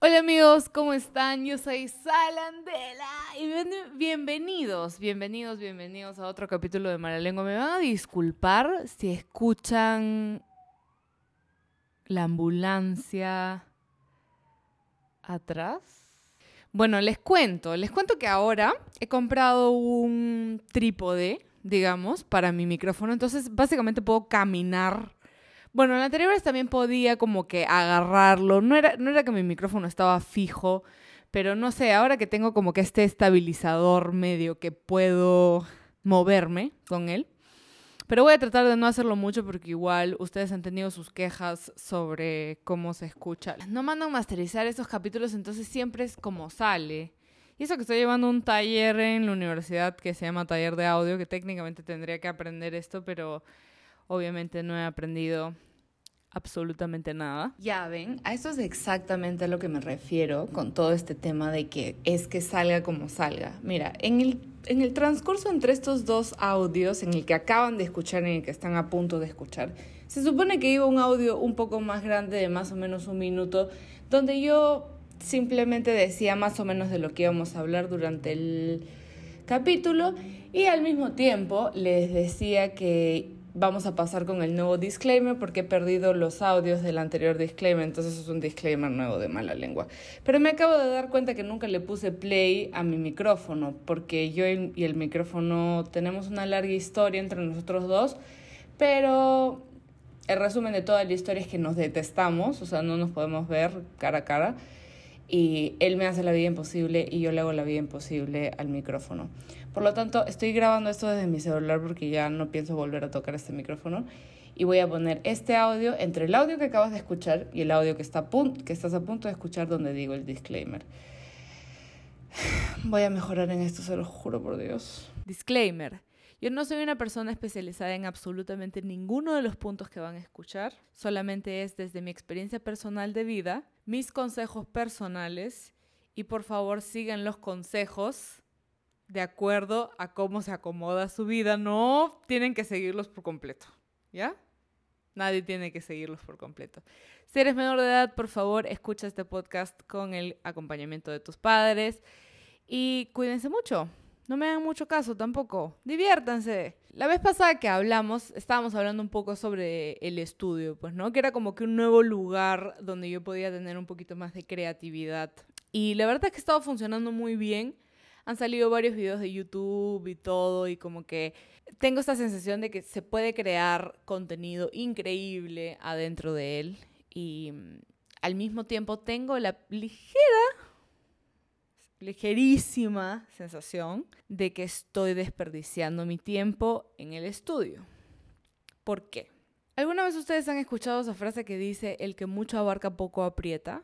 Hola amigos, ¿cómo están? Yo soy Salandela y bienvenidos, bienvenidos, bienvenidos a otro capítulo de Maralengua. Me van a disculpar si escuchan la ambulancia atrás. Bueno, les cuento, les cuento que ahora he comprado un trípode, digamos, para mi micrófono, entonces básicamente puedo caminar bueno, en la anterior vez también podía como que agarrarlo. No era, no era que mi micrófono estaba fijo, pero no sé, ahora que tengo como que este estabilizador medio que puedo moverme con él. Pero voy a tratar de no hacerlo mucho porque igual ustedes han tenido sus quejas sobre cómo se escucha. No mandan masterizar estos capítulos, entonces siempre es como sale. Y eso que estoy llevando un taller en la universidad que se llama taller de audio, que técnicamente tendría que aprender esto, pero obviamente no he aprendido absolutamente nada. Ya ven, a eso es exactamente a lo que me refiero con todo este tema de que es que salga como salga. Mira, en el, en el transcurso entre estos dos audios, en el que acaban de escuchar y en el que están a punto de escuchar, se supone que iba un audio un poco más grande de más o menos un minuto, donde yo simplemente decía más o menos de lo que íbamos a hablar durante el capítulo y al mismo tiempo les decía que vamos a pasar con el nuevo disclaimer porque he perdido los audios del anterior disclaimer, entonces es un disclaimer nuevo de mala lengua. Pero me acabo de dar cuenta que nunca le puse play a mi micrófono porque yo y el micrófono tenemos una larga historia entre nosotros dos, pero el resumen de toda la historia es que nos detestamos, o sea, no nos podemos ver cara a cara y él me hace la vida imposible y yo le hago la vida imposible al micrófono. Por lo tanto, estoy grabando esto desde mi celular porque ya no pienso volver a tocar este micrófono y voy a poner este audio entre el audio que acabas de escuchar y el audio que, está que estás a punto de escuchar donde digo el disclaimer. Voy a mejorar en esto, se lo juro por Dios. Disclaimer. Yo no soy una persona especializada en absolutamente ninguno de los puntos que van a escuchar, solamente es desde mi experiencia personal de vida, mis consejos personales y por favor sigan los consejos de acuerdo a cómo se acomoda su vida, no tienen que seguirlos por completo, ¿ya? Nadie tiene que seguirlos por completo. Si eres menor de edad, por favor, escucha este podcast con el acompañamiento de tus padres y cuídense mucho. No me hagan mucho caso tampoco. Diviértanse. La vez pasada que hablamos, estábamos hablando un poco sobre el estudio, pues, ¿no? Que era como que un nuevo lugar donde yo podía tener un poquito más de creatividad. Y la verdad es que ha estado funcionando muy bien. Han salido varios videos de YouTube y todo, y como que tengo esta sensación de que se puede crear contenido increíble adentro de él. Y mm, al mismo tiempo tengo la ligera ligerísima sensación de que estoy desperdiciando mi tiempo en el estudio. ¿Por qué? ¿Alguna vez ustedes han escuchado esa frase que dice, el que mucho abarca poco aprieta?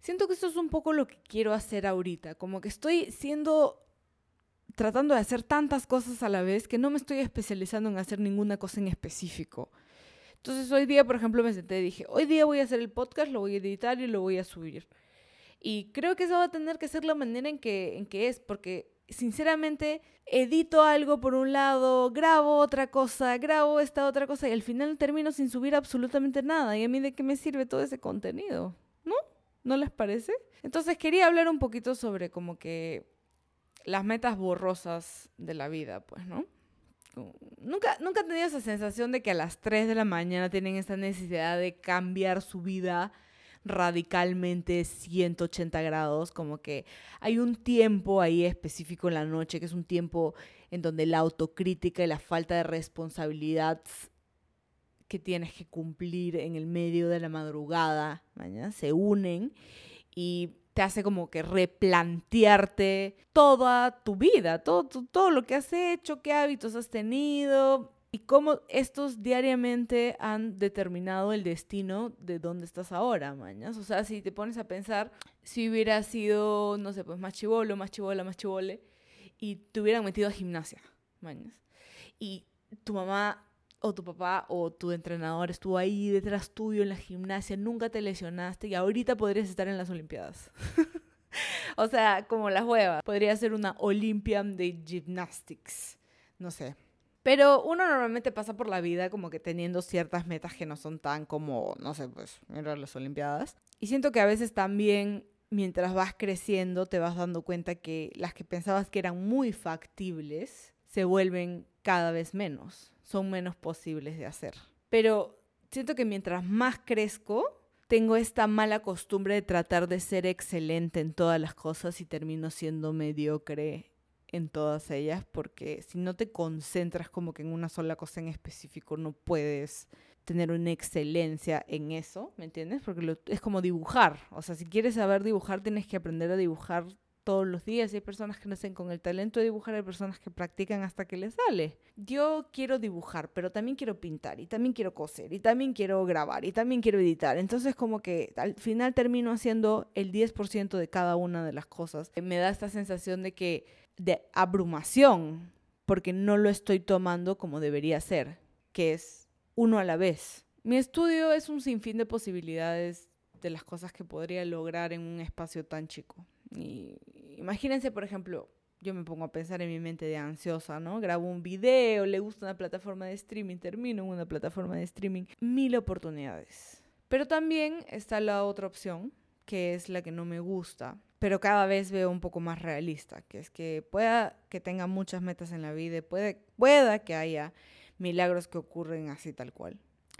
Siento que esto es un poco lo que quiero hacer ahorita, como que estoy siendo, tratando de hacer tantas cosas a la vez que no me estoy especializando en hacer ninguna cosa en específico. Entonces hoy día, por ejemplo, me senté y dije, hoy día voy a hacer el podcast, lo voy a editar y lo voy a subir. Y creo que eso va a tener que ser la manera en que, en que es, porque sinceramente edito algo por un lado, grabo otra cosa, grabo esta otra cosa y al final termino sin subir absolutamente nada. ¿Y a mí de qué me sirve todo ese contenido? ¿No? ¿No les parece? Entonces quería hablar un poquito sobre como que las metas borrosas de la vida, pues, ¿no? Nunca, nunca he tenido esa sensación de que a las 3 de la mañana tienen esta necesidad de cambiar su vida radicalmente 180 grados, como que hay un tiempo ahí específico en la noche, que es un tiempo en donde la autocrítica y la falta de responsabilidad que tienes que cumplir en el medio de la madrugada se unen y te hace como que replantearte toda tu vida, todo, todo lo que has hecho, qué hábitos has tenido, y cómo estos diariamente han determinado el destino de dónde estás ahora, mañas. O sea, si te pones a pensar, si hubiera sido, no sé, pues más chivolo, más chivola, más chivole, y te hubieran metido a gimnasia, mañas. Y tu mamá o tu papá o tu entrenador estuvo ahí detrás tuyo en la gimnasia, nunca te lesionaste y ahorita podrías estar en las Olimpiadas. o sea, como las huevas. Podría ser una Olympian de Gymnastics. No sé. Pero uno normalmente pasa por la vida como que teniendo ciertas metas que no son tan como, no sé, pues, mira las Olimpiadas. Y siento que a veces también mientras vas creciendo te vas dando cuenta que las que pensabas que eran muy factibles se vuelven cada vez menos, son menos posibles de hacer. Pero siento que mientras más crezco, tengo esta mala costumbre de tratar de ser excelente en todas las cosas y termino siendo mediocre en todas ellas porque si no te concentras como que en una sola cosa en específico no puedes tener una excelencia en eso, ¿me entiendes? Porque es como dibujar, o sea, si quieres saber dibujar tienes que aprender a dibujar todos los días. hay personas que nacen con el talento de dibujar, hay personas que practican hasta que les sale. Yo quiero dibujar, pero también quiero pintar, y también quiero coser, y también quiero grabar, y también quiero editar. Entonces como que al final termino haciendo el 10% de cada una de las cosas. Me da esta sensación de que, de abrumación, porque no lo estoy tomando como debería ser, que es uno a la vez. Mi estudio es un sinfín de posibilidades de las cosas que podría lograr en un espacio tan chico. Y imagínense, por ejemplo, yo me pongo a pensar en mi mente de ansiosa, ¿no? Grabo un video, le gusta una plataforma de streaming, termino en una plataforma de streaming, mil oportunidades. Pero también está la otra opción, que es la que no me gusta, pero cada vez veo un poco más realista, que es que pueda que tenga muchas metas en la vida, puede, pueda que haya milagros que ocurren así tal cual.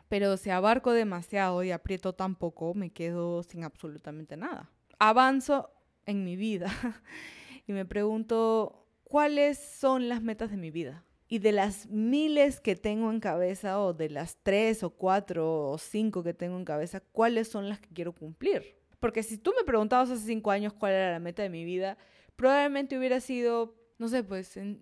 Pero si abarco demasiado y aprieto tan poco, me quedo sin absolutamente nada. Avanzo en mi vida y me pregunto cuáles son las metas de mi vida. Y de las miles que tengo en cabeza, o de las tres o cuatro o cinco que tengo en cabeza, ¿cuáles son las que quiero cumplir? Porque si tú me preguntabas hace cinco años cuál era la meta de mi vida, probablemente hubiera sido, no sé, pues, en,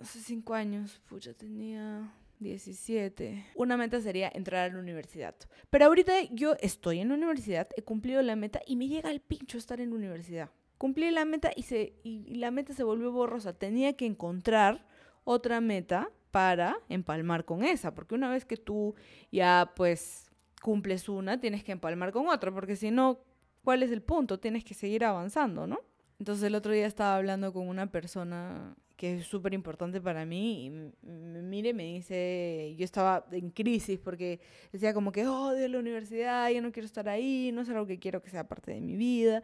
hace cinco años, pucha, tenía 17. Una meta sería entrar a la universidad. Pero ahorita yo estoy en la universidad, he cumplido la meta y me llega el pincho estar en la universidad. Cumplí la meta y, se, y la meta se volvió borrosa. Tenía que encontrar otra meta para empalmar con esa, porque una vez que tú ya pues cumples una, tienes que empalmar con otra, porque si no, ¿cuál es el punto? Tienes que seguir avanzando, ¿no? Entonces el otro día estaba hablando con una persona que es súper importante para mí, y me mire, me dice, yo estaba en crisis porque decía como que odio la universidad, yo no quiero estar ahí, no es algo que quiero que sea parte de mi vida.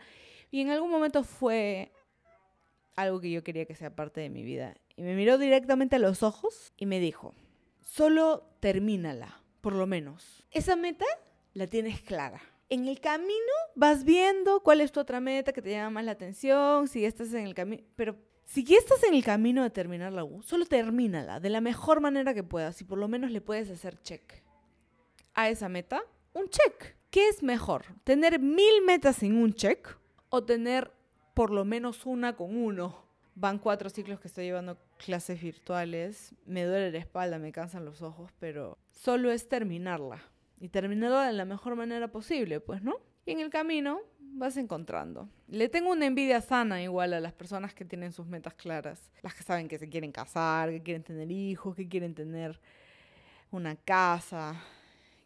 Y en algún momento fue algo que yo quería que sea parte de mi vida. Y me miró directamente a los ojos y me dijo, solo termínala, por lo menos. Esa meta la tienes clara. En el camino vas viendo cuál es tu otra meta que te llama más la atención, si estás en el camino, pero si ya estás en el camino de terminar la U, solo termínala de la mejor manera que puedas y por lo menos le puedes hacer check a esa meta. Un check. ¿Qué es mejor? ¿Tener mil metas sin un check o tener por lo menos una con uno? Van cuatro ciclos que estoy llevando clases virtuales. Me duele la espalda, me cansan los ojos, pero solo es terminarla. Y terminarla de la mejor manera posible, pues, ¿no? Y en el camino vas encontrando. Le tengo una envidia sana igual a las personas que tienen sus metas claras. Las que saben que se quieren casar, que quieren tener hijos, que quieren tener una casa.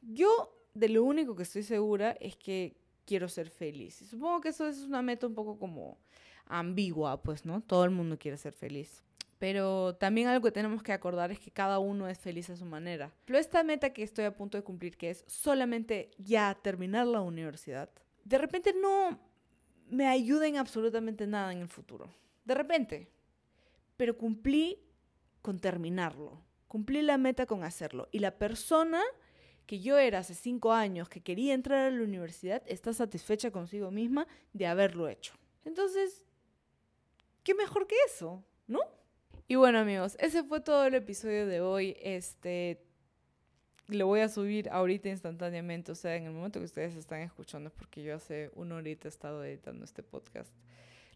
Yo de lo único que estoy segura es que quiero ser feliz. Y supongo que eso es una meta un poco como ambigua, pues, ¿no? Todo el mundo quiere ser feliz. Pero también algo que tenemos que acordar es que cada uno es feliz a su manera. Pero esta meta que estoy a punto de cumplir, que es solamente ya terminar la universidad, de repente no me ayuda en absolutamente nada en el futuro. De repente. Pero cumplí con terminarlo. Cumplí la meta con hacerlo. Y la persona que yo era hace cinco años que quería entrar a la universidad está satisfecha consigo misma de haberlo hecho. Entonces, ¿qué mejor que eso? ¿No? Y bueno amigos, ese fue todo el episodio de hoy. Este, lo voy a subir ahorita instantáneamente, o sea, en el momento que ustedes están escuchando, es porque yo hace una horita he estado editando este podcast.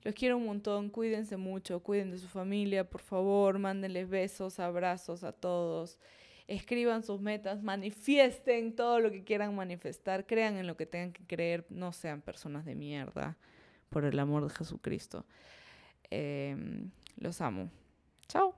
Los quiero un montón, cuídense mucho, cuiden de su familia, por favor, mándenles besos, abrazos a todos, escriban sus metas, manifiesten todo lo que quieran manifestar, crean en lo que tengan que creer, no sean personas de mierda, por el amor de Jesucristo. Em, los amo. Tchau!